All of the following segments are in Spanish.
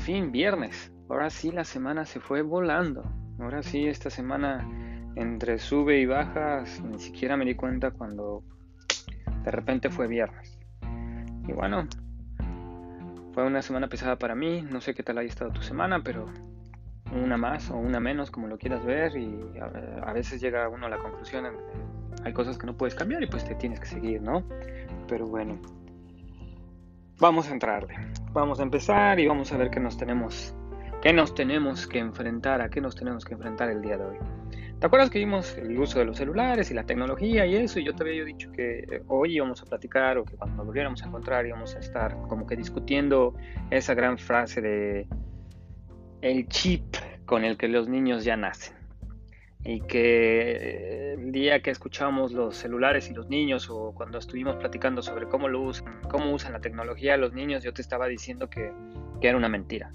Fin, viernes. Ahora sí la semana se fue volando. Ahora sí esta semana entre sube y bajas ni siquiera me di cuenta cuando de repente fue viernes. Y bueno, fue una semana pesada para mí. No sé qué tal haya estado tu semana, pero una más o una menos, como lo quieras ver. Y a, veces llega uno a la conclusión, hay cosas que no puedes cambiar y pues te tienes que seguir, ¿no? Pero bueno, vamos a entrarle. Vamos a empezar y vamos a ver qué nos tenemos, qué nos tenemos que enfrentar, a qué nos tenemos que enfrentar el día de hoy. ¿Te acuerdas que vimos el uso de los celulares y la tecnología y eso? Y yo te había dicho que hoy íbamos a platicar o que cuando volviéramos a encontrar íbamos a estar como que discutiendo esa gran frase de el chip con el que los niños ya nacen y que eh, el día que escuchamos los celulares y los niños o cuando estuvimos platicando sobre cómo lo usan, cómo usan la tecnología los niños, yo te estaba diciendo que, que era una mentira.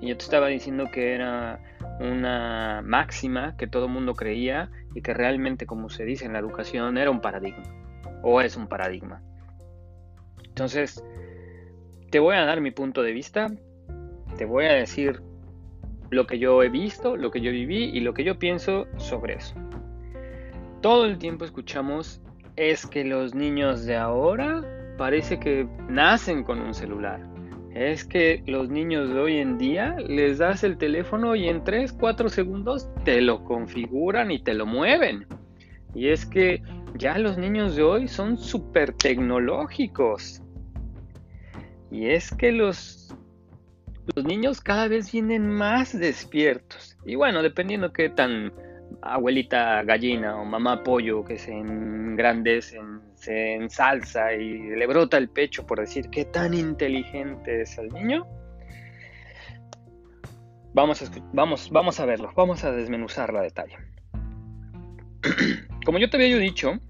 Y yo te estaba diciendo que era una máxima que todo mundo creía y que realmente, como se dice en la educación, era un paradigma o es un paradigma. Entonces, te voy a dar mi punto de vista, te voy a decir lo que yo he visto, lo que yo viví y lo que yo pienso sobre eso. Todo el tiempo escuchamos es que los niños de ahora parece que nacen con un celular. Es que los niños de hoy en día les das el teléfono y en 3, 4 segundos te lo configuran y te lo mueven. Y es que ya los niños de hoy son súper tecnológicos. Y es que los los niños cada vez vienen más despiertos. Y bueno, dependiendo qué tan abuelita gallina o mamá pollo que se engrandecen, se ensalza y le brota el pecho por decir qué tan inteligente es el niño. Vamos a, vamos, vamos a verlo, vamos a desmenuzar la detalle. Como yo te había dicho,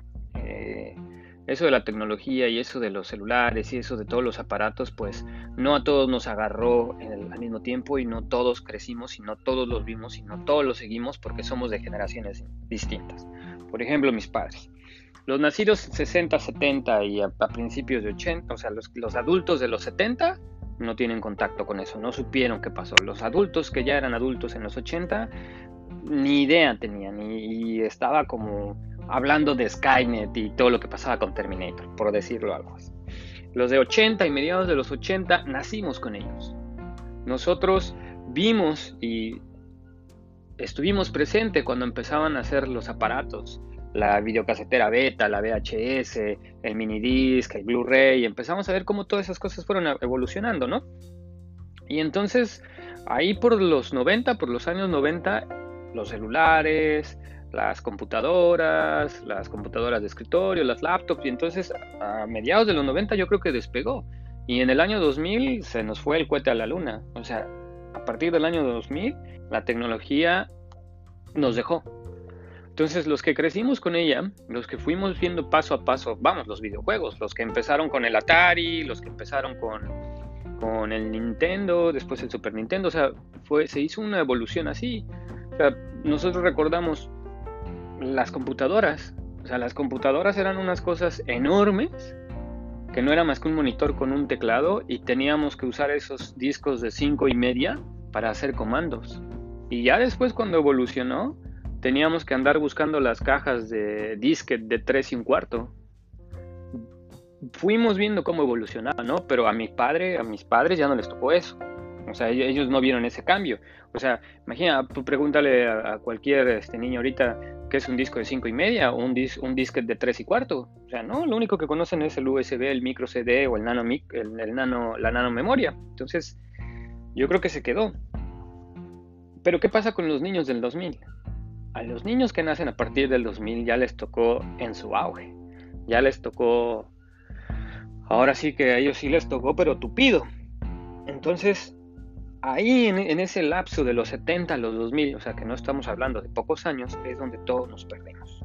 eso de la tecnología y eso de los celulares y eso de todos los aparatos, pues no a todos nos agarró al mismo tiempo y no todos crecimos y no todos los vimos y no todos los seguimos porque somos de generaciones distintas. Por ejemplo, mis padres. Los nacidos 60, 70 y a, principios de 80, o sea, los, los adultos de los 70 no tienen contacto con eso, no supieron qué pasó. Los adultos que ya eran adultos en los 80, ni idea tenían y estaba como hablando de Skynet y todo lo que pasaba con Terminator, por decirlo algo así. Los de 80 y mediados de los 80 nacimos con ellos. Nosotros vimos y estuvimos presentes cuando empezaban a hacer los aparatos, la videocasetera beta, la VHS, el minidisc, el Blu-ray, empezamos a ver cómo todas esas cosas fueron evolucionando, ¿no? Y entonces, ahí por los 90, por los años 90, los celulares, las computadoras, las computadoras de escritorio, las laptops, y entonces a mediados de los 90 yo creo que despegó. Y en el año 2000 se nos fue el cohete a la luna. O sea, a partir del año 2000 la tecnología nos dejó. Entonces los que crecimos con ella, los que fuimos viendo paso a paso, vamos, los videojuegos, los que empezaron con el Atari, los que empezaron con, con el Nintendo, después el Super Nintendo, o sea, fue, se hizo una evolución así. O sea, nosotros recordamos las computadoras. O sea, las computadoras eran unas cosas enormes que no era más que un monitor con un teclado y teníamos que usar esos discos de 5 y media para hacer comandos. Y ya después cuando evolucionó, teníamos que andar buscando las cajas de disquet de 3 y un cuarto. Fuimos viendo cómo evolucionaba, ¿no? Pero a mi padre, a mis padres ya no les tocó eso. O sea, ellos no vieron ese cambio. O sea, imagina, pregúntale a, cualquier este, niño ahorita qué es un disco de 5 y media o un, dis, un disquete de 3 y cuarto. O sea, no, lo único que conocen es el USB, el micro CD o el nano, el nano, la nano memoria. Entonces, yo creo que se quedó. Pero ¿qué pasa con los niños del 2000? A los niños que nacen a partir del 2000 ya les tocó en su auge. Ya les tocó... Ahora sí que a ellos sí les tocó, pero tupido. Entonces, ahí en, ese lapso de los 70 a los 2000, o sea que no estamos hablando de pocos años, es donde todos nos perdemos.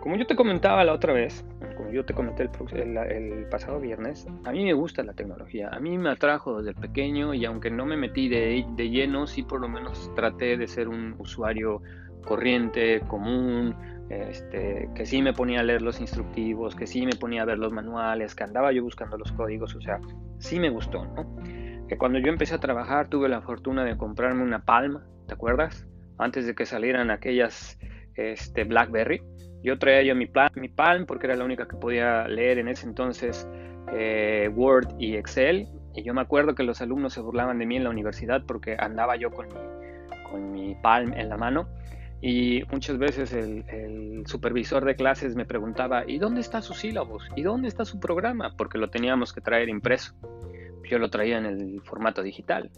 Como yo te comentaba la otra vez, como yo te comenté el, pasado viernes, a mí me gusta la tecnología, a mí me atrajo desde pequeño y aunque no me metí de, lleno, sí por lo menos traté de ser un usuario corriente, común, este, que sí me ponía a leer los instructivos, que sí me ponía a ver los manuales, que andaba yo buscando los códigos, o sea, sí me gustó, ¿no? Que cuando yo empecé a trabajar tuve la fortuna de comprarme una Palma, ¿te acuerdas? Antes de que salieran aquellas este, BlackBerry, yo traía yo mi, mi Palm porque era la única que podía leer en ese entonces eh, Word y Excel. Y yo me acuerdo que los alumnos se burlaban de mí en la universidad porque andaba yo con mi, con mi Palm en la mano. Y muchas veces el, el, supervisor de clases me preguntaba, ¿y dónde está su sílabos? ¿Y dónde está su programa? Porque lo teníamos que traer impreso. Yo lo traía en el formato digital.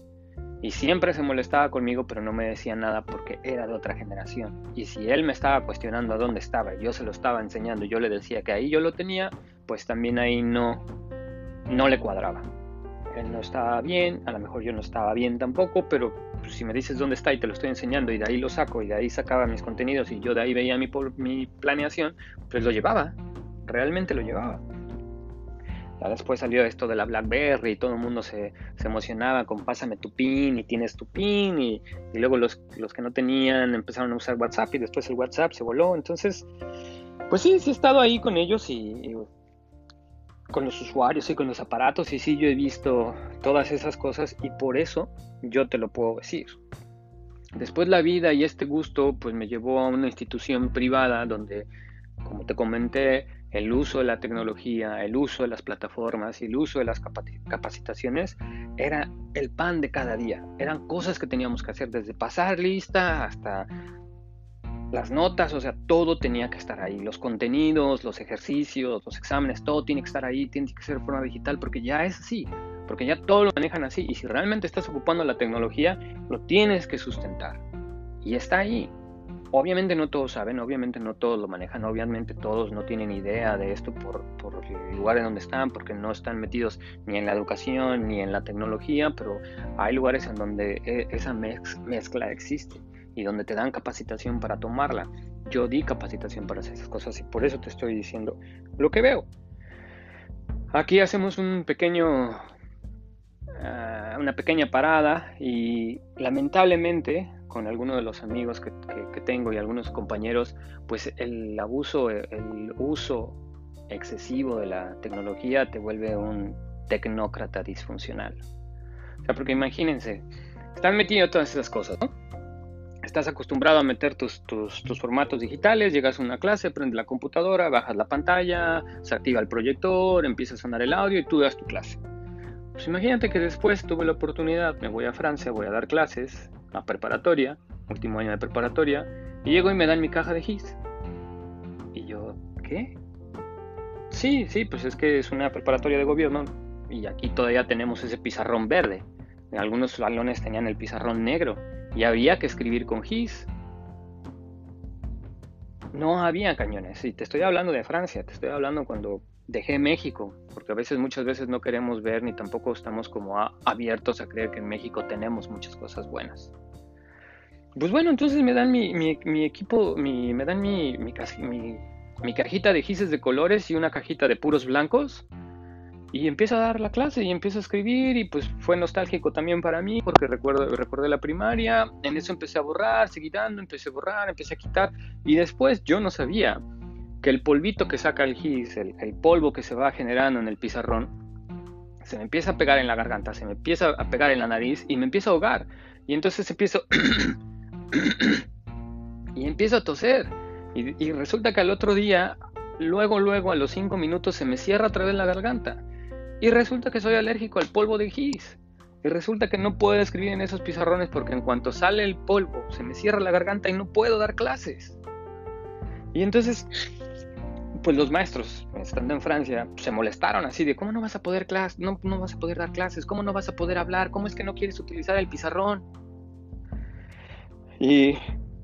Y siempre se molestaba conmigo, pero no me decía nada porque era de otra generación. Y si él me estaba cuestionando a dónde estaba, yo se lo estaba enseñando, yo le decía que ahí yo lo tenía, pues también ahí no, no le cuadraba. Él no estaba bien, a lo mejor yo no estaba bien tampoco, pero si me dices dónde está y te lo estoy enseñando y de ahí lo saco y de ahí sacaba mis contenidos y yo de ahí veía mi, mi planeación, pues lo llevaba, realmente lo llevaba después salió esto de la BlackBerry y todo el mundo se, emocionaba con pásame tu PIN y tienes tu PIN y, luego los, que no tenían empezaron a usar WhatsApp y después el WhatsApp se voló. Entonces, pues sí, sí he estado ahí con ellos y, con los usuarios y con los aparatos y sí yo he visto todas esas cosas y por eso yo te lo puedo decir. Después la vida y este gusto pues me llevó a una institución privada donde, como te comenté, el uso de la tecnología, el uso de las plataformas y el uso de las capacitaciones era el pan de cada día. Eran cosas que teníamos que hacer desde pasar lista hasta las notas, o sea, todo tenía que estar ahí. Los contenidos, los ejercicios, los exámenes, todo tiene que estar ahí, tiene que ser de forma digital porque ya es así, porque ya todo lo manejan así. Y si realmente estás ocupando la tecnología, lo tienes que sustentar. Y está ahí. Obviamente no todos saben, obviamente no todos lo manejan, obviamente todos no tienen idea de esto por, el lugar en donde están, porque no están metidos ni en la educación ni en la tecnología, pero hay lugares en donde e, esa mezcla existe y donde te dan capacitación para tomarla. Yo di capacitación para hacer esas cosas y por eso te estoy diciendo lo que veo. Aquí hacemos un pequeño, ah, una pequeña parada y lamentablemente con algunos de los amigos que, tengo y algunos compañeros, pues el abuso, el uso excesivo de la tecnología te vuelve un tecnócrata disfuncional. O sea, porque imagínense, están metiendo todas esas cosas, ¿no? Estás acostumbrado a meter tus, tus, formatos digitales, llegas a una clase, prendes la computadora, bajas la pantalla, se activa el proyector, empieza a sonar el audio y tú das tu clase. Pues imagínate que después tuve la oportunidad, me voy a Francia, voy a dar clases, preparatoria, último año de preparatoria, y llego y me dan mi caja de GIS. Y yo, ¿qué? Sí, sí, pues es que es una preparatoria de gobierno y aquí todavía tenemos ese pizarrón verde. En algunos salones tenían el pizarrón negro y había que escribir con GIS. No había cañones, y te estoy hablando de Francia, te estoy hablando cuando dejé México, porque a veces, muchas veces no queremos ver ni tampoco estamos como abiertos a creer que en México tenemos muchas cosas buenas. Pues bueno, entonces me dan mi, mi, equipo, mi, me dan mi, mi, mi, cajita de gises de colores y una cajita de puros blancos. Y empiezo a dar la clase y empiezo a escribir y pues fue nostálgico también para mí porque recuerdo, recordé la primaria, en eso empecé a borrar, seguí dando, empecé a borrar, empecé a quitar y después yo no sabía que el polvito que saca el gis, el, el polvo que se va generando en el pizarrón, se me empieza a pegar en la garganta, se me empieza a pegar en la nariz y me empieza a ahogar. Y entonces empiezo y empiezo a toser. Y, resulta que al otro día, luego, luego, a los cinco minutos, se me cierra otra vez la garganta. Y resulta que soy alérgico al polvo de gis. Y resulta que no puedo escribir en esos pizarrones porque en cuanto sale el polvo, se me cierra la garganta y no puedo dar clases. Y entonces, pues los maestros, estando en Francia, se molestaron así de cómo no vas a poder clase, no, no vas a poder dar clases, cómo no vas a poder hablar, cómo es que no quieres utilizar el pizarrón. Y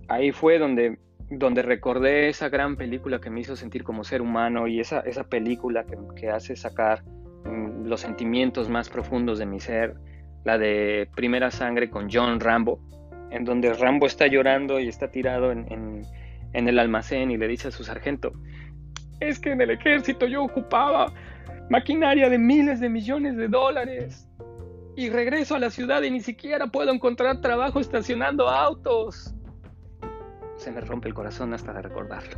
ahí fue donde, donde recordé esa gran película que me hizo sentir como ser humano y esa, esa película que, que hace sacar mm, los sentimientos más profundos de mi ser, la de Primera Sangre con John Rambo, en donde Rambo está llorando y está tirado en, en, en el almacén y le dice a su sargento, es que en el ejército yo ocupaba maquinaria de miles de millones de dólares y regreso a la ciudad y ni siquiera puedo encontrar trabajo estacionando autos. se me rompe el corazón hasta de recordarlo.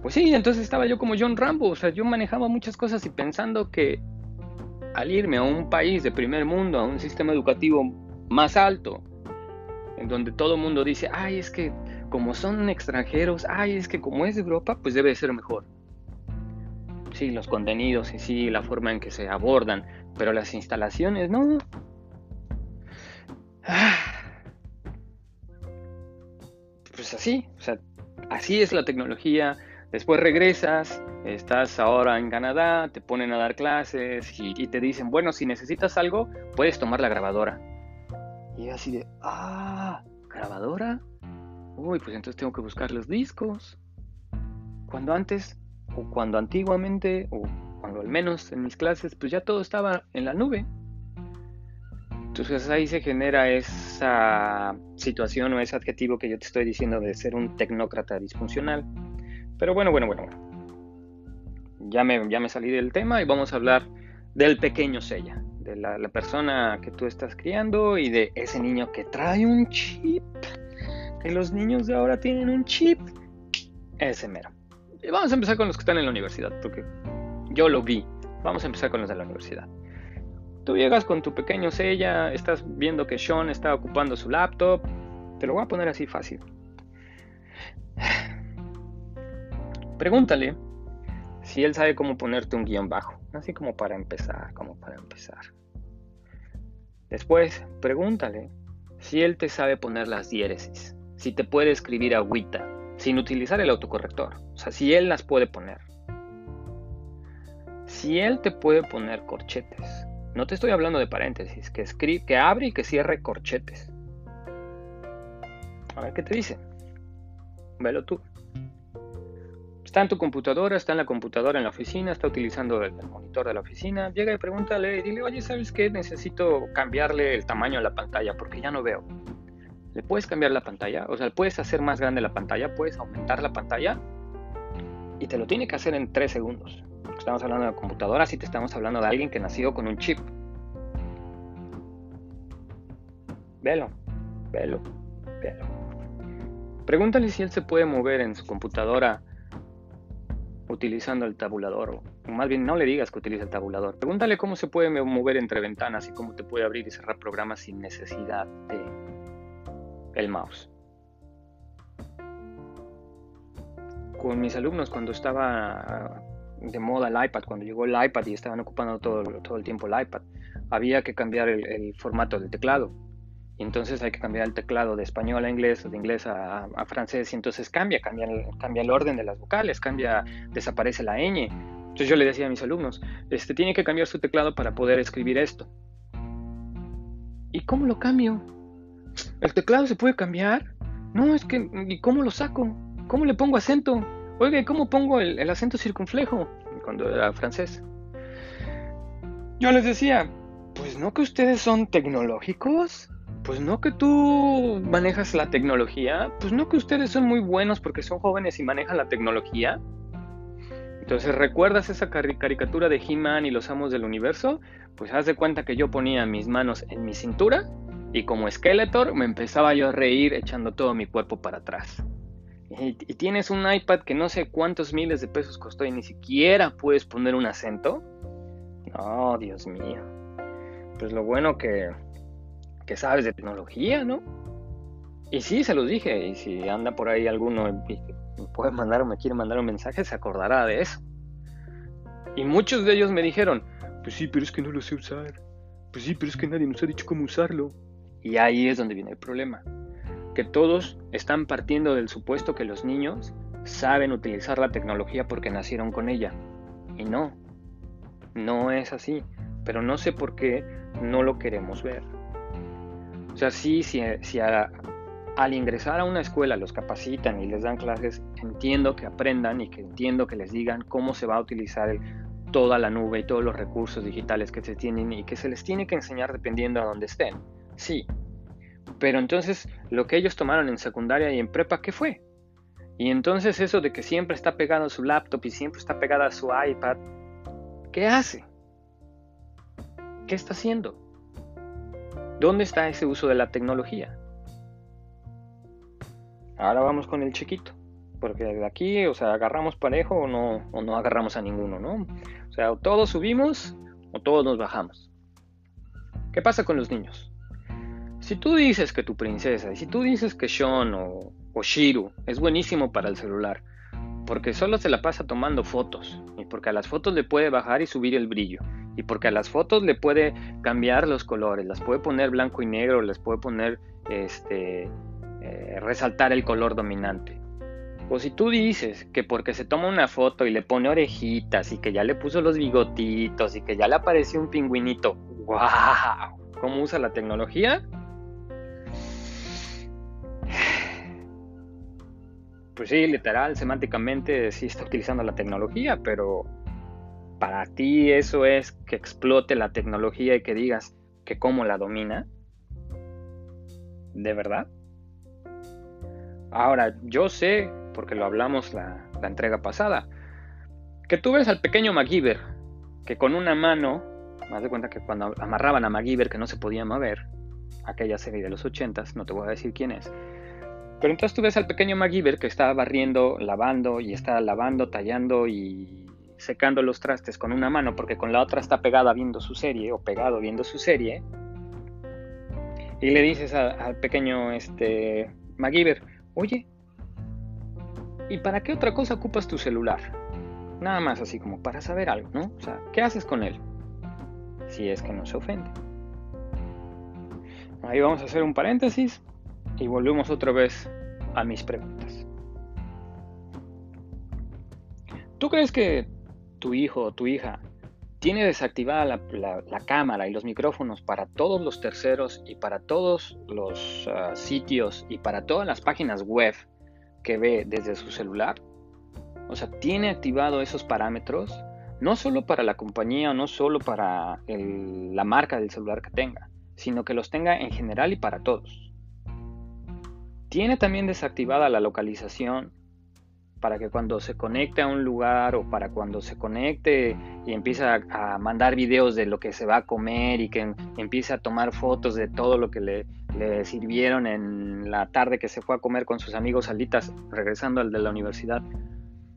Pues sí, entonces estaba yo como John Rambo, o sea, yo manejaba muchas cosas y pensando que al irme a un país de primer mundo, a un sistema educativo más alto, en donde todo el mundo dice, ay, es que como son extranjeros, ay, es que como es de Europa, pues debe ser mejor. Sí, los contenidos y sí, la forma en que se abordan, pero las instalaciones, no. Ah. Pues así, o sea, así es la tecnología. Después regresas, estás ahora en Canadá, te ponen a dar clases y, te dicen, bueno, si necesitas algo, puedes tomar la grabadora. Y así de, ah, grabadora. Uy, pues entonces tengo que buscar los discos. Cuando antes, cuando antiguamente, o cuando al menos en mis clases, pues ya todo estaba en la nube. Entonces ahí se genera esa situación o ese adjetivo que yo te estoy diciendo de ser un tecnócrata disfuncional. Pero bueno, bueno, bueno. Ya me, ya me salí del tema y vamos a hablar del pequeño Sella de la, persona que tú estás criando y de ese niño que trae un chip. Que los niños de ahora tienen un chip. Ese mero. Y vamos a empezar con los que están en la universidad, porque yo lo vi. Vamos a empezar con los de la universidad. Tú llegas con tu pequeño sella, estás viendo que Sean está ocupando su laptop. Te lo voy a poner así fácil. Pregúntale si él sabe cómo ponerte un guion bajo, así como para empezar, como para empezar. Después, pregúntale si él te sabe poner las diéresis, si te puede escribir agüita, sin utilizar el autocorrector, o sea, si él las puede poner. Si él te puede poner corchetes, no te estoy hablando de paréntesis, que, escribe, que abre y que cierre corchetes. A ver qué te dice. Velo tú. Está en tu computadora, está en la computadora en la oficina, está utilizando el, monitor de la oficina. Llega y pregúntale, dile, oye, ¿sabes qué? Necesito cambiarle el tamaño a la pantalla porque ya no veo. ¿Le puedes cambiar la pantalla? O sea, ¿puedes hacer más grande la pantalla? ¿Puedes aumentar la pantalla? Y te lo tiene que hacer en 3 segundos. Estamos hablando de computadora, si te estamos hablando de alguien que nació con un chip. Velo, velo, velo. Pregúntale si él se puede mover en su computadora utilizando el tabulador, o más bien no le digas que utilice el tabulador. Pregúntale cómo se puede mover entre ventanas y cómo te puede abrir y cerrar programas sin necesidad de el mouse. Con mis alumnos cuando estaba de moda el iPad, cuando llegó el iPad y estaban ocupando todo, todo el tiempo el iPad, había que cambiar el formato del teclado y entonces hay que cambiar el teclado de español a inglés o de inglés a, francés y entonces cambia, cambia cambia el orden de las vocales, cambia, desaparece la ñ. Entonces yo le decía a mis alumnos, este tiene que cambiar su teclado para poder escribir esto. ¿Y cómo lo cambio? ¿El teclado se puede cambiar? No, es que, ¿y cómo lo saco? ¿Cómo le pongo acento? Oiga, ¿cómo pongo el, el acento circunflejo? Cuando era francés. Yo les decía, pues no que ustedes son tecnológicos pues no que tú manejas la tecnología, pues no que ustedes son muy buenos porque son jóvenes y manejan la tecnología. Entonces, ¿recuerdas esa caricatura de He-Man y los amos del universo? Pues haz de cuenta que yo ponía mis manos en mi cintura y como Skeletor me empezaba yo a reír echando todo mi cuerpo para atrás. Y, y, tienes un iPad que no sé cuántos miles de pesos costó y ni siquiera puedes poner un acento. No, Dios mío. Pues lo bueno que que sabes de tecnología, ¿no? Y sí, se los dije, y si anda por ahí alguno y me puede mandar o me quiere mandar un mensaje, se acordará de eso. Y muchos de ellos me dijeron, pues sí, pero es que no lo sé usar. Pues sí, pero es que nadie nos ha dicho cómo usarlo. Y ahí es donde viene el problema. Que todos están partiendo del supuesto que los niños saben utilizar la tecnología porque nacieron con ella. Y no, no es así. Pero no sé por qué no lo queremos ver. O sea, sí, si, al ingresar a una escuela los capacitan y les dan clases, entiendo que aprendan y que entiendo que les digan cómo se va a utilizar toda la nube y todos los recursos digitales que se tienen y que se les tiene que enseñar dependiendo a dónde estén. Sí. Pero entonces lo que ellos tomaron en secundaria y en prepa, ¿qué fue? Y entonces eso de que siempre está pegado a su laptop y siempre está pegada a su iPad, ¿qué hace? ¿Qué está haciendo? ¿Dónde está ese uso de la tecnología? Ahora vamos con el chiquito. Porque de aquí, o sea, agarramos parejo o no, o no agarramos a ninguno, ¿no? O sea, o todos subimos o todos nos bajamos. ¿Qué pasa con los niños? Si tú dices que tu princesa, y si tú dices que Sean o, o Shiru es buenísimo para el celular, porque solo se la pasa tomando fotos, y porque a las fotos le puede bajar y subir el brillo, y porque a las fotos le puede cambiar los colores, las puede poner blanco y negro, les puede poner este eh, resaltar el color dominante. O si tú dices que porque se toma una foto y le pone orejitas y que ya le puso los bigotitos y que ya le apareció un pingüinito, ¡wow! ¿Cómo usa la tecnología? Pues sí, literal, semánticamente sí está utilizando la tecnología, pero para ti eso es que explote la tecnología y que digas que cómo la domina. ¿De verdad? Ahora, yo sé, porque lo hablamos la, entrega pasada, que tú ves al pequeño MacGyver, que con una mano, más de cuenta que cuando amarraban a MacGyver que no se podía mover, aquella serie de los ochentas, no te voy a decir quién es, pero entonces tú ves al pequeño MacGyver que está barriendo, lavando y está lavando, tallando y secando los trastes con una mano porque con la otra está pegada viendo su serie o pegado viendo su serie. Y le dices al pequeño este, MacGyver, oye, ¿y para qué otra cosa ocupas tu celular? Nada más así como para saber algo, ¿no? O sea, ¿qué haces con él? Si es que no se ofende. Ahí vamos a hacer un paréntesis y volvemos otra vez a mis preguntas. ¿Tú crees que tu hijo o tu hija tiene desactivada la, cámara y los micrófonos para todos los terceros y para todos los ah, sitios y para todas las páginas web que ve desde su celular? O sea, tiene activado esos parámetros no solo para la compañía o no solo para la marca del celular que tenga, sino que los tenga en general y para todos. Tiene también desactivada la localización para que cuando se conecte a un lugar o para cuando se conecte y empieza a, mandar videos de lo que se va a comer y que empiece a tomar fotos de todo lo que le, sirvieron en la tarde que se fue a comer con sus amigos alitas regresando al de la universidad,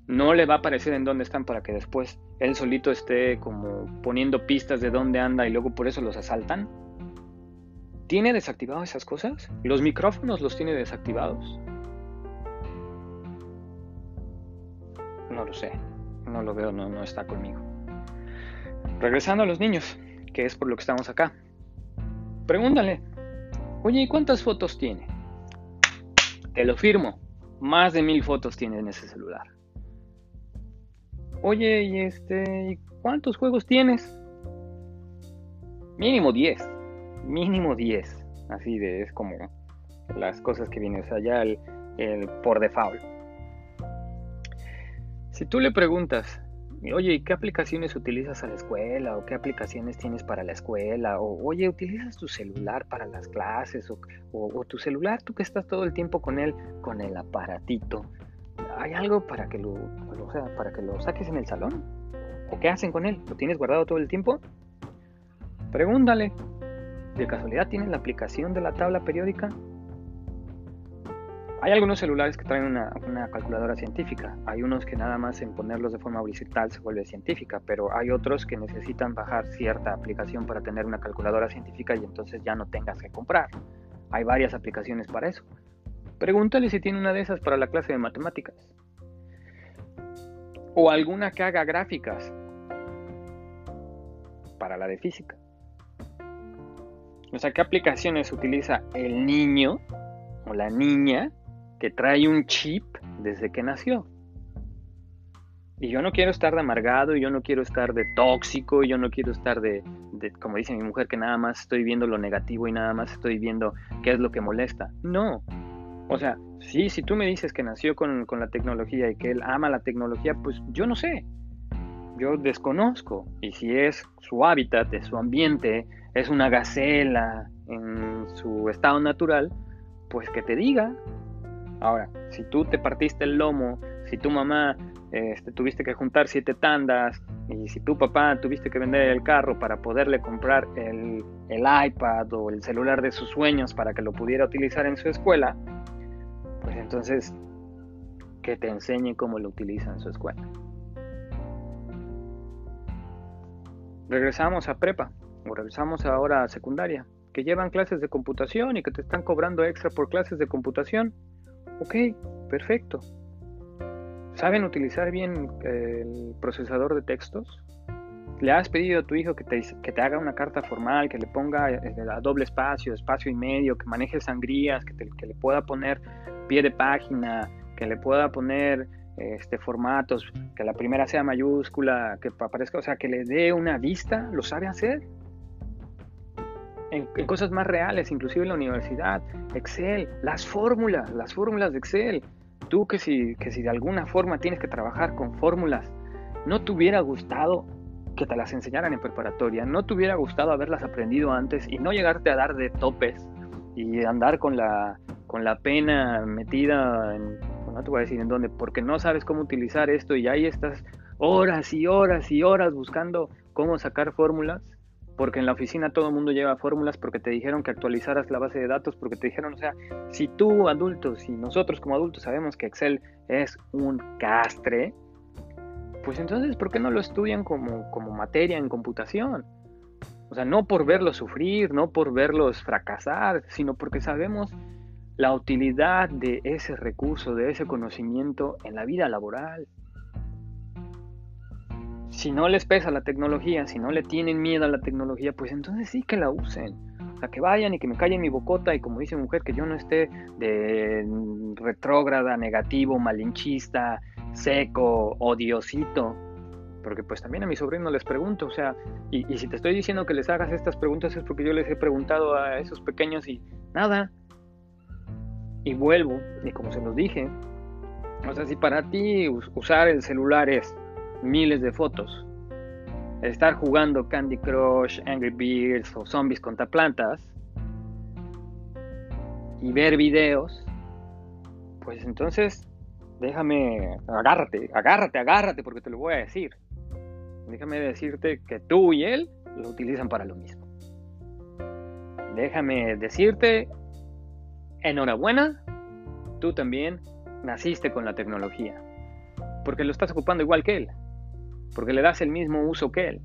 no le va a aparecer en dónde están para que después él solito esté como poniendo pistas de dónde anda y luego por eso los asaltan. ¿Tiene desactivadas esas cosas? ¿Los micrófonos los tiene desactivados? No lo sé, no lo veo, no, no está conmigo. Regresando a los niños, que es por lo que estamos acá. Pregúntale, oye, ¿y cuántas fotos tiene? Te lo firmo, más de mil fotos tiene en ese celular. Oye, ¿y este, cuántos juegos tienes? Mínimo 10, mínimo 10. Así de, es como las cosas que vienen, o sea, ya el, el por default. Si tú le preguntas, oye, ¿y qué aplicaciones utilizas a la escuela? ¿O qué aplicaciones tienes para la escuela? O, oye, ¿utilizas tu celular para las clases? O, tu celular, tú que estás todo el tiempo con él, con el aparatito. ¿Hay algo para que lo, o sea, para que lo saques en el salón? ¿O qué hacen con él? ¿Lo tienes guardado todo el tiempo? Pregúntale. ¿De casualidad tienes la aplicación de la tabla periódica? Hay algunos celulares que traen una, calculadora científica, hay unos que nada más en ponerlos de forma horizontal se vuelve científica, pero hay otros que necesitan bajar cierta aplicación para tener una calculadora científica y entonces ya no tengas que comprar. Hay varias aplicaciones para eso. Pregúntale si tiene una de esas para la clase de matemáticas. O alguna que haga gráficas para la de física. O sea, ¿qué aplicaciones utiliza el niño o la niña que trae un chip desde que nació. Y yo no quiero estar de amargado, y yo no quiero estar de tóxico, y yo no quiero estar de, como dice mi mujer, que nada más estoy viendo lo negativo y nada más estoy viendo qué es lo que molesta. No. O sea, sí, si tú me dices que nació con, con la tecnología y que él ama la tecnología, pues yo no sé. Yo desconozco. Y si es su hábitat, es su ambiente, es una gacela en su estado natural, pues que te diga, Ahora, si tú te partiste el lomo, si tu mamá este, tuviste que juntar siete tandas y si tu papá tuviste que vender el carro para poderle comprar el, el iPad o el celular de sus sueños para que lo pudiera utilizar en su escuela, pues Entonces, que te enseñe cómo lo utiliza en su escuela. Regresamos a prepa o regresamos ahora a secundaria, que llevan clases de computación y que te están cobrando extra por clases de computación. Ok, perfecto. ¿Saben utilizar bien el procesador de textos? ¿Le has pedido a tu hijo que te, haga una carta formal, que le ponga eh, a doble espacio, espacio y medio, que maneje sangrías, que, que le pueda poner pie de página, que le pueda poner este, formatos, que la primera sea mayúscula, que aparezca, o sea, que le dé una vista, lo sabe hacer. En, cosas más reales, inclusive en la universidad, Excel, las fórmulas, las fórmulas de Excel. Tú que si, que si de alguna forma tienes que trabajar con fórmulas, ¿no te hubiera gustado que te las enseñaran en preparatoria? ¿No te hubiera gustado haberlas aprendido antes y no llegarte a dar de topes y andar con la, con la pena metida en, no te voy a decir en dónde, porque no sabes cómo utilizar esto y ahí estás horas y horas y horas buscando cómo sacar fórmulas, porque en la oficina todo el mundo lleva fórmulas, porque te dijeron que actualizaras la base de datos, porque te dijeron, o sea, si tú adulto, si nosotros como adultos sabemos que Excel es un castre, pues entonces, ¿por qué no lo estudian como, como materia en computación? O sea, no por verlos sufrir, no por verlos fracasar, sino porque sabemos la utilidad de ese recurso, de ese conocimiento en la vida laboral. Si no les pesa la tecnología, si no le tienen miedo a la tecnología, pues entonces sí que la usen. O sea, que vayan y que me callen mi bocota y como dice mujer, que yo no esté de retrógrada, negativo, malinchista, seco, odiosito. Porque pues también a mi sobrino les pregunto, o sea, y, y si te estoy diciendo que les hagas estas preguntas es porque yo les he preguntado a esos pequeños y nada, y vuelvo, y como se los dije, o sea, si para ti usar el celular es miles de fotos, estar jugando Candy Crush, Angry Birds o Zombies contra plantas y ver videos, pues entonces déjame, agárrate, agárrate, agárrate porque te lo voy a decir. Déjame decirte que tú y él lo utilizan para lo mismo. Déjame decirte enhorabuena, tú también naciste con la tecnología, porque lo estás ocupando igual que él, porque le das el mismo uso que él.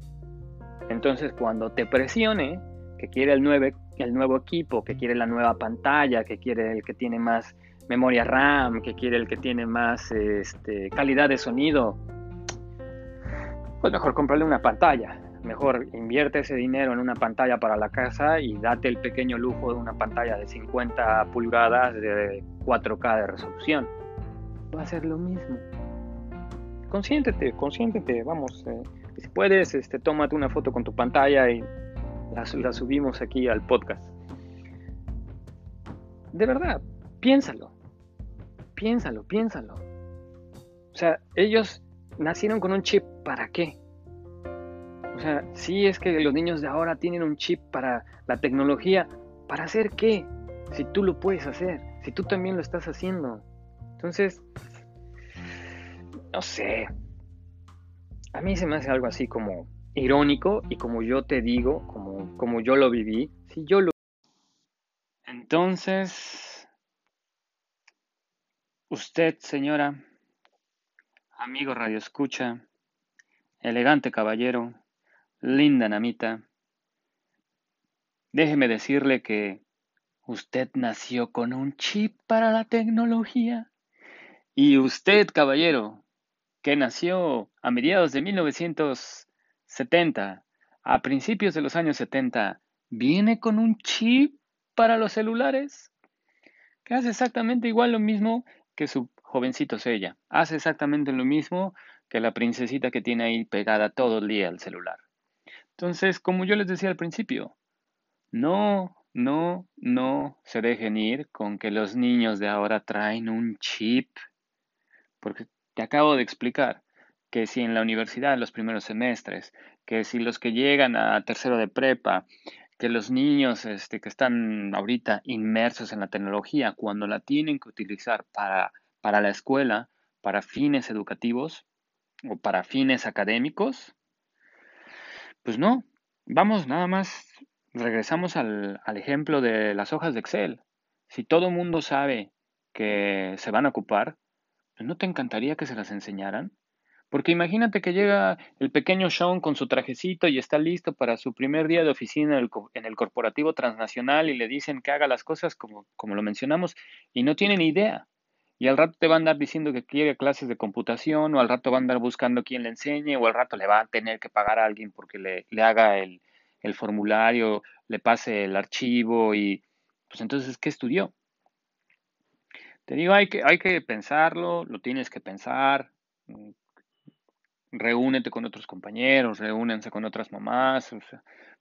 Entonces cuando te presione, que quiere el, el nuevo equipo, que quiere la nueva pantalla, que quiere el que tiene más memoria RAM, que quiere el que tiene más este, calidad de sonido, pues mejor comprarle una pantalla. Mejor invierte ese dinero en una pantalla para la casa y date el pequeño lujo de una pantalla de 50 pulgadas de 4K de resolución. Va a ser lo mismo. Consiéntete, consiéntete, vamos. Eh, si puedes, este, tómate una foto con tu pantalla y la, la subimos aquí al podcast. De verdad, piénsalo. Piénsalo, piénsalo. O sea, ellos nacieron con un chip, ¿para qué? O sea, sí es que los niños de ahora tienen un chip para la tecnología. ¿Para hacer qué? Si tú lo puedes hacer, si tú también lo estás haciendo. Entonces, no sé. A mí se me hace algo así como irónico y como yo te digo, como, como yo lo viví. Si yo lo... Entonces, usted, señora, amigo Radio Escucha, elegante caballero, Linda Namita, déjeme decirle que usted nació con un chip para la tecnología. Y usted, caballero, que nació a mediados de 1970, a principios de los años 70, viene con un chip para los celulares, que hace exactamente igual lo mismo que su jovencito Sella. Hace exactamente lo mismo que la princesita que tiene ahí pegada todo el día al celular. Entonces, como yo les decía al principio, no, no, no se dejen ir con que los niños de ahora traen un chip. Porque te acabo de explicar que si en la universidad los primeros semestres, que si los que llegan a tercero de prepa, que los niños este, que están ahorita inmersos en la tecnología, cuando la tienen que utilizar para, para la escuela, para fines educativos o para fines académicos, pues no, vamos nada más, regresamos al, ejemplo de las hojas de Excel. Si todo el mundo sabe que se van a ocupar, ¿no te encantaría que se las enseñaran? Porque imagínate que llega el pequeño Sean con su trajecito y está listo para su primer día de oficina en el, corporativo transnacional y le dicen que haga las cosas como, como lo mencionamos y no tiene ni idea. Y al rato te va a andar diciendo que quiere clases de computación o al rato va a andar buscando quién le enseñe o al rato le va a tener que pagar a alguien porque le, le haga el, el formulario, le pase el archivo y pues entonces, ¿qué estudió? Te digo, hay que, hay que pensarlo, lo tienes que pensar, mm, reúnete con otros compañeros, reúnense con otras mamás,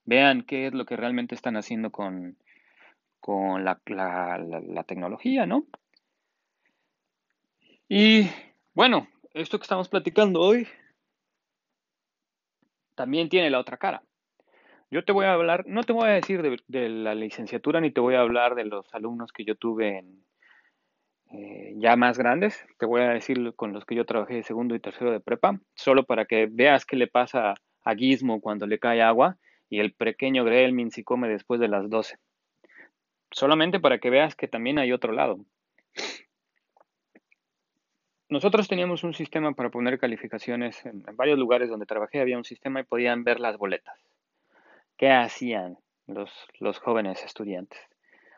vean qué es lo que realmente están haciendo con, con la, la, tecnología, ¿no? Y bueno, esto que estamos platicando hoy también tiene la otra cara. Yo te voy a hablar, no te voy a decir de, la licenciatura ni te voy a hablar de los alumnos que yo tuve en, eh, ya más grandes, te voy a decir con los que yo trabajé de segundo y tercero de prepa, solo para que veas qué le pasa a Gizmo cuando le cae agua y el pequeño Gremlin si come después de las 12. Solamente para que veas que también hay otro lado. Nosotros teníamos un sistema para poner calificaciones en, varios lugares donde trabajé, había un sistema y podían ver las boletas. ¿Qué hacían los, los jóvenes estudiantes?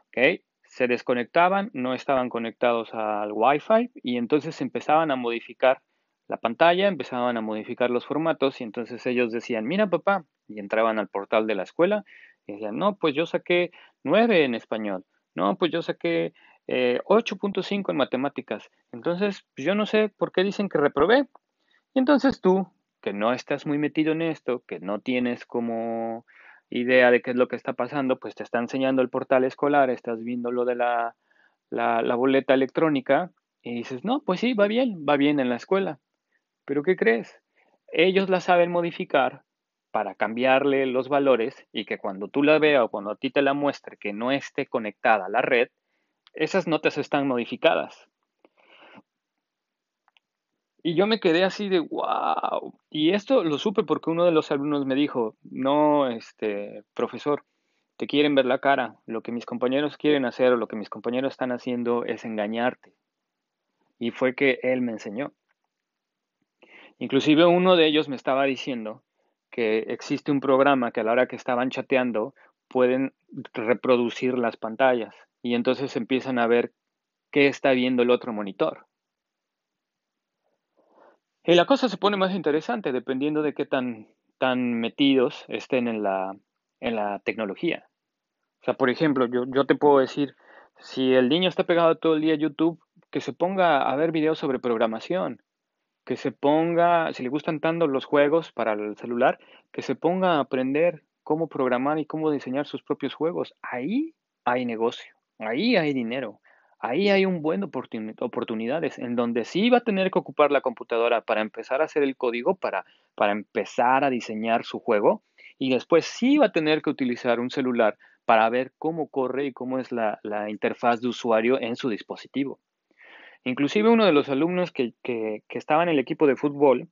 ¿Okay? Se desconectaban, no estaban conectados al Wi-Fi y entonces empezaban a modificar la pantalla, empezaban a modificar los formatos y entonces ellos decían, mira papá, y entraban al portal de la escuela y decían, no, pues yo saqué 9 en español, no, pues yo saqué 8.5 eh, en matemáticas, entonces pues yo no sé por qué dicen que reprobé. Y entonces tú, que no estás muy metido en esto, que no tienes como idea de qué es lo que está pasando, pues te está enseñando el portal escolar, estás viendo lo de la, la, boleta electrónica y dices, no, pues sí, va bien, va bien en la escuela. Pero ¿qué crees? Ellos la saben modificar para cambiarle los valores y que cuando tú la veas o cuando a ti te la muestre que no esté conectada a la red, esas notas están modificadas. Y yo me quedé así de wow. Y esto lo supe porque uno de los alumnos me dijo, no, este, profesor, te quieren ver la cara. Lo que mis compañeros quieren hacer o lo que mis compañeros están haciendo es engañarte. Y fue que él me enseñó. Inclusive uno de ellos me estaba diciendo que existe un programa que a la hora que estaban chateando pueden reproducir las pantallas y entonces empiezan a ver qué está viendo el otro monitor. Y la cosa se pone más interesante dependiendo de qué tan, tan metidos estén en la, en la tecnología. O sea, por ejemplo, yo, yo te puedo decir, si el niño está pegado todo el día a YouTube, que se ponga a ver videos sobre programación, que se ponga, si le gustan tanto los juegos para el celular, que se ponga a aprender cómo programar y cómo diseñar sus propios juegos. Ahí hay negocio, ahí hay dinero, ahí hay un buen oportunidades en donde sí va a tener que ocupar la computadora para empezar a hacer el código, para, para empezar a diseñar su juego, y después sí va a tener que utilizar un celular para ver cómo corre y cómo es la, interfaz de usuario en su dispositivo. Inclusive uno de los alumnos que, que, que estaba en el equipo de fútbol,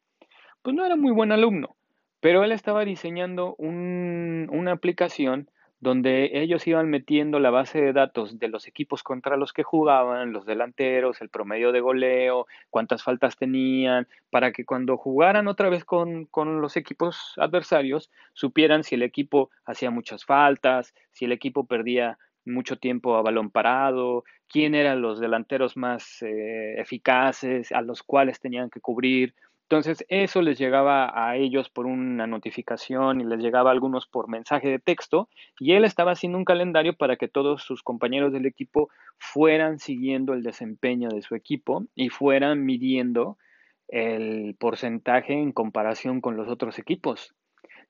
pues no era muy buen alumno, pero él estaba diseñando un, una aplicación donde ellos iban metiendo la base de datos de los equipos contra los que jugaban, los delanteros, el promedio de goleo, cuántas faltas tenían, para que cuando jugaran otra vez con, con, los equipos adversarios, supieran si el equipo hacía muchas faltas, si el equipo perdía mucho tiempo a balón parado, quién eran los delanteros más eh, eficaces, a los cuales tenían que cubrir. Entonces eso les llegaba a ellos por una notificación y les llegaba a algunos por mensaje de texto y él estaba haciendo un calendario para que todos sus compañeros del equipo fueran siguiendo el desempeño de su equipo y fueran midiendo el porcentaje en comparación con los otros equipos.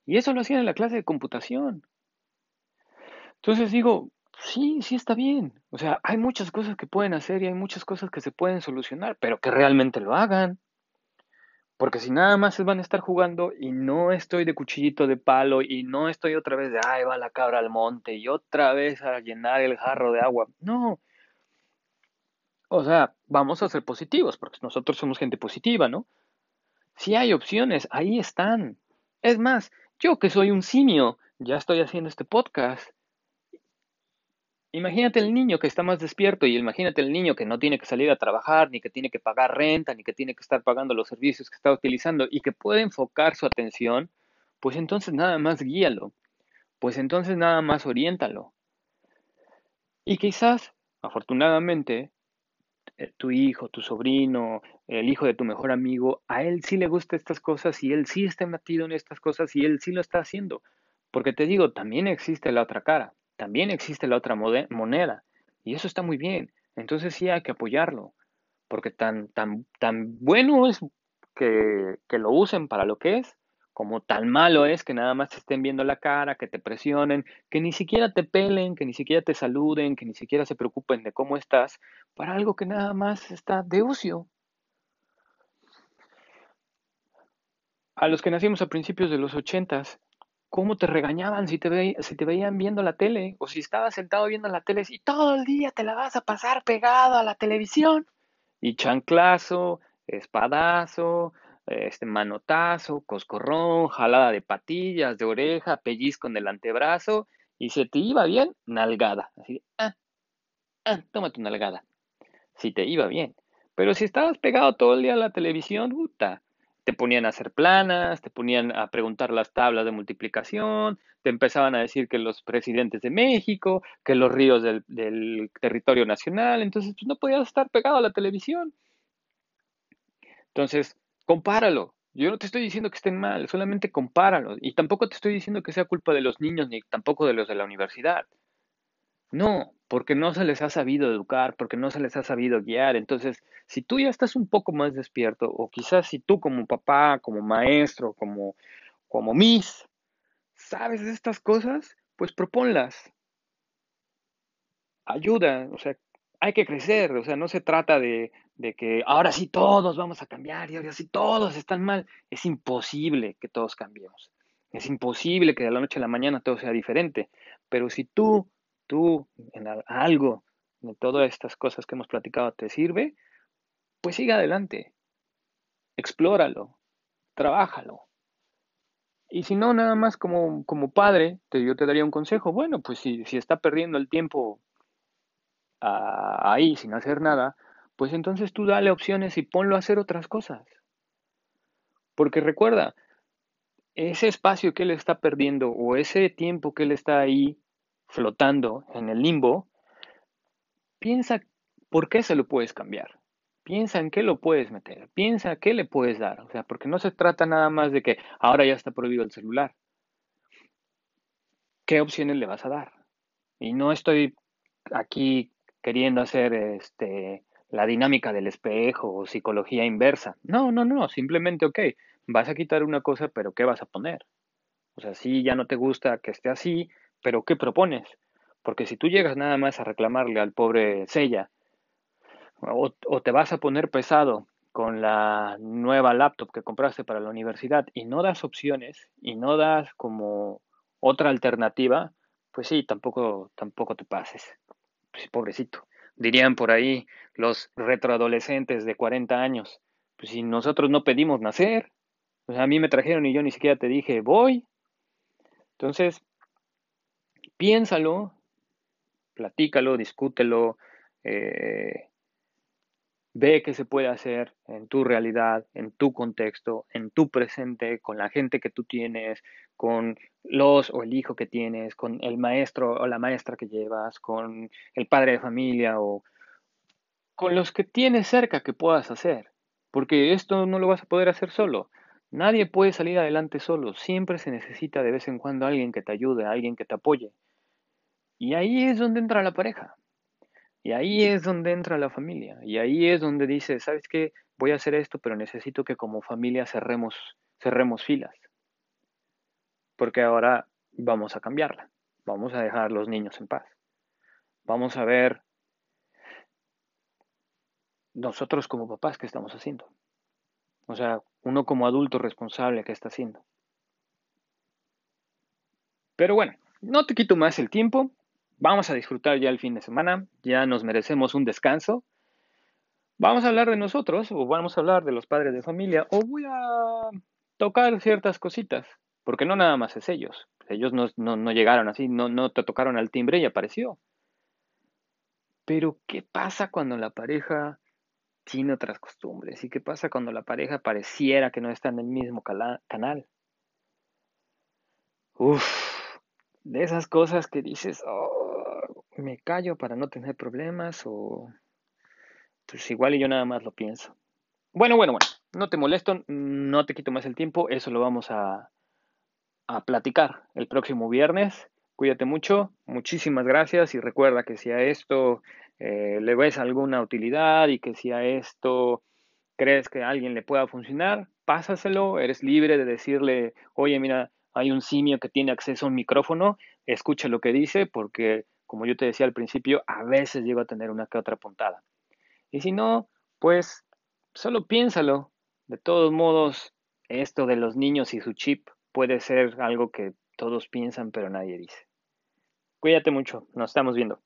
Y eso lo hacían en la clase de computación. Entonces digo, sí, sí está bien. O sea, hay muchas cosas que pueden hacer y hay muchas cosas que se pueden solucionar, pero que realmente lo hagan. Porque si nada más van a estar jugando y no estoy de cuchillito de palo y no estoy otra vez de, ay, va la cabra al monte y otra vez a llenar el jarro de agua. No. O sea, vamos a ser positivos, porque nosotros somos gente positiva, ¿no? Si hay opciones, ahí están. Es más, yo que soy un simio, ya estoy haciendo este podcast Imagínate el niño que está más despierto y imagínate el niño que no tiene que salir a trabajar, ni que tiene que pagar renta, ni que tiene que estar pagando los servicios que está utilizando y que puede enfocar su atención, pues entonces nada más guíalo, pues entonces nada más oriéntalo. Y quizás, afortunadamente, eh, tu hijo, tu sobrino, el hijo de tu mejor amigo, a él sí le gustan estas cosas y él sí está metido en estas cosas y él sí lo está haciendo. Porque te digo, también existe la otra cara también existe la otra moneda y eso está muy bien. Entonces sí hay que apoyarlo, porque tan, tan, tan bueno es que, que lo usen para lo que es, como tan malo es que nada más te estén viendo la cara, que te presionen, que ni siquiera te pelen, que ni siquiera te saluden, que ni siquiera se preocupen de cómo estás, para algo que nada más está de ocio. A los que nacimos a principios de los ochentas, cómo te regañaban si te, si te veían viendo la tele o si estabas sentado viendo la tele y todo el día te la vas a pasar pegado a la televisión. Y chanclazo, espadazo, este manotazo, coscorrón, jalada de patillas, de oreja, pellizco en el antebrazo y se te iba bien, nalgada. Así, ah, ah, toma tu nalgada. Si te iba bien. Pero si estabas pegado todo el día a la televisión, puta, te ponían a hacer planas, te ponían a preguntar las tablas de multiplicación, te empezaban a decir que los presidentes de México, que los ríos del, territorio nacional, entonces pues, no podías estar pegado a la televisión. Entonces, compáralo. Yo no te estoy diciendo que estén mal, solamente compáralo. Y tampoco te estoy diciendo que sea culpa de los niños ni tampoco de los de la universidad. No, porque no se les ha sabido educar, porque no se les ha sabido guiar. Entonces, si tú ya estás un poco más despierto, o quizás si tú como papá, como maestro, como, como Miss, sabes de estas cosas, pues proponlas. Ayuda, o sea, hay que crecer, o sea, no se trata de, de que ahora sí todos vamos a cambiar y ahora sí todos están mal. Es imposible que todos cambiemos. Es imposible que de la noche a la mañana todo sea diferente. Pero si tú tú en algo de todas estas cosas que hemos platicado te sirve, pues sigue adelante. Explóralo, trabájalo. Y si no, nada más como, como padre, te, yo te daría un consejo. Bueno, pues si, si está perdiendo el tiempo ahí sin hacer nada, pues entonces tú dale opciones y ponlo a hacer otras cosas. Porque recuerda, ese espacio que él está perdiendo o ese tiempo que él está ahí flotando en el limbo, piensa por qué se lo puedes cambiar. Piensa en qué lo puedes meter. Piensa qué le puedes dar. O sea, porque no se trata nada más de que ahora ya está prohibido el celular. ¿Qué opciones le vas a dar? Y no estoy aquí queriendo hacer este, la dinámica del espejo o psicología inversa. No, no, no. Simplemente, ok, vas a quitar una cosa, pero ¿qué vas a poner? O sea, si ya no te gusta que esté así, pero ¿qué propones? Porque si tú llegas nada más a reclamarle al pobre Sella, o, te vas a poner pesado con la nueva laptop que compraste para la universidad y no das opciones y no das como otra alternativa, pues sí, tampoco, tampoco te pases. Pues, pobrecito. Dirían por ahí los retroadolescentes de 40 años, pues si nosotros no pedimos nacer, pues a mí me trajeron y yo ni siquiera te dije voy. Entonces, piénsalo, platícalo, discútelo, eh, ve qué se puede hacer en tu realidad, en tu contexto, en tu presente, con la gente que tú tienes, con los o el hijo que tienes, con el maestro o la maestra que llevas, con el padre de familia o con los que tienes cerca que puedas hacer, porque esto no lo vas a poder hacer solo. Nadie puede salir adelante solo, siempre se necesita de vez en cuando alguien que te ayude, alguien que te apoye. Y ahí es donde entra la pareja. Y ahí es donde entra la familia. Y ahí es donde dice, ¿sabes qué? Voy a hacer esto, pero necesito que como familia cerremos, cerremos filas. Porque ahora vamos a cambiarla. Vamos a dejar a los niños en paz. Vamos a ver nosotros como papás qué estamos haciendo. O sea, uno como adulto responsable, ¿qué está haciendo? Pero bueno, no te quito más el tiempo. Vamos a disfrutar ya el fin de semana. Ya nos merecemos un descanso. Vamos a hablar de nosotros, o vamos a hablar de los padres de familia, o voy a tocar ciertas cositas, porque no nada más es ellos. Ellos no, llegaron así, no, no te tocaron al timbre y apareció. Pero, ¿qué pasa cuando la pareja tiene otras costumbres? ¿Y qué pasa cuando la pareja pareciera que no está en el mismo canal? Uf, de esas cosas que dices, oh, me callo para no tener problemas o pues igual y yo nada más lo pienso. Bueno, bueno, bueno, no te molesto, no te quito más el tiempo, eso lo vamos a, a platicar el próximo viernes. Cuídate mucho, muchísimas gracias y recuerda que si a esto eh, le ves alguna utilidad y que si a esto crees que a alguien le pueda funcionar, pásaselo, eres libre de decirle, oye, mira, hay un simio que tiene acceso a un micrófono, escucha lo que dice porque, como yo te decía al principio, a veces llego a tener una que otra puntada. Y si no, pues solo piénsalo. De todos modos, esto de los niños y su chip puede ser algo que todos piensan pero nadie dice. Cuídate mucho, nos estamos viendo.